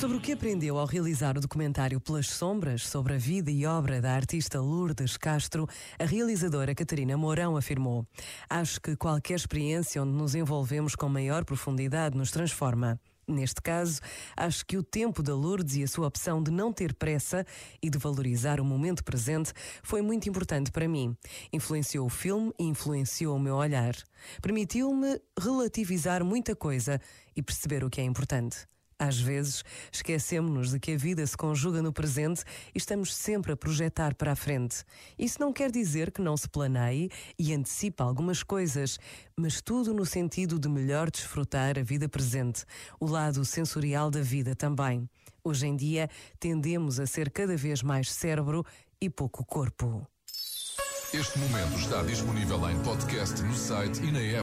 Sobre o que aprendeu ao realizar o documentário Pelas Sombras sobre a vida e obra da artista Lourdes Castro, a realizadora Catarina Mourão afirmou: Acho que qualquer experiência onde nos envolvemos com maior profundidade nos transforma. Neste caso, acho que o tempo da Lourdes e a sua opção de não ter pressa e de valorizar o momento presente foi muito importante para mim. Influenciou o filme e influenciou o meu olhar. Permitiu-me relativizar muita coisa e perceber o que é importante. Às vezes, esquecemos-nos de que a vida se conjuga no presente e estamos sempre a projetar para a frente. Isso não quer dizer que não se planeie e antecipe algumas coisas, mas tudo no sentido de melhor desfrutar a vida presente, o lado sensorial da vida também. Hoje em dia, tendemos a ser cada vez mais cérebro e pouco corpo. Este momento está disponível em podcast no site e na app.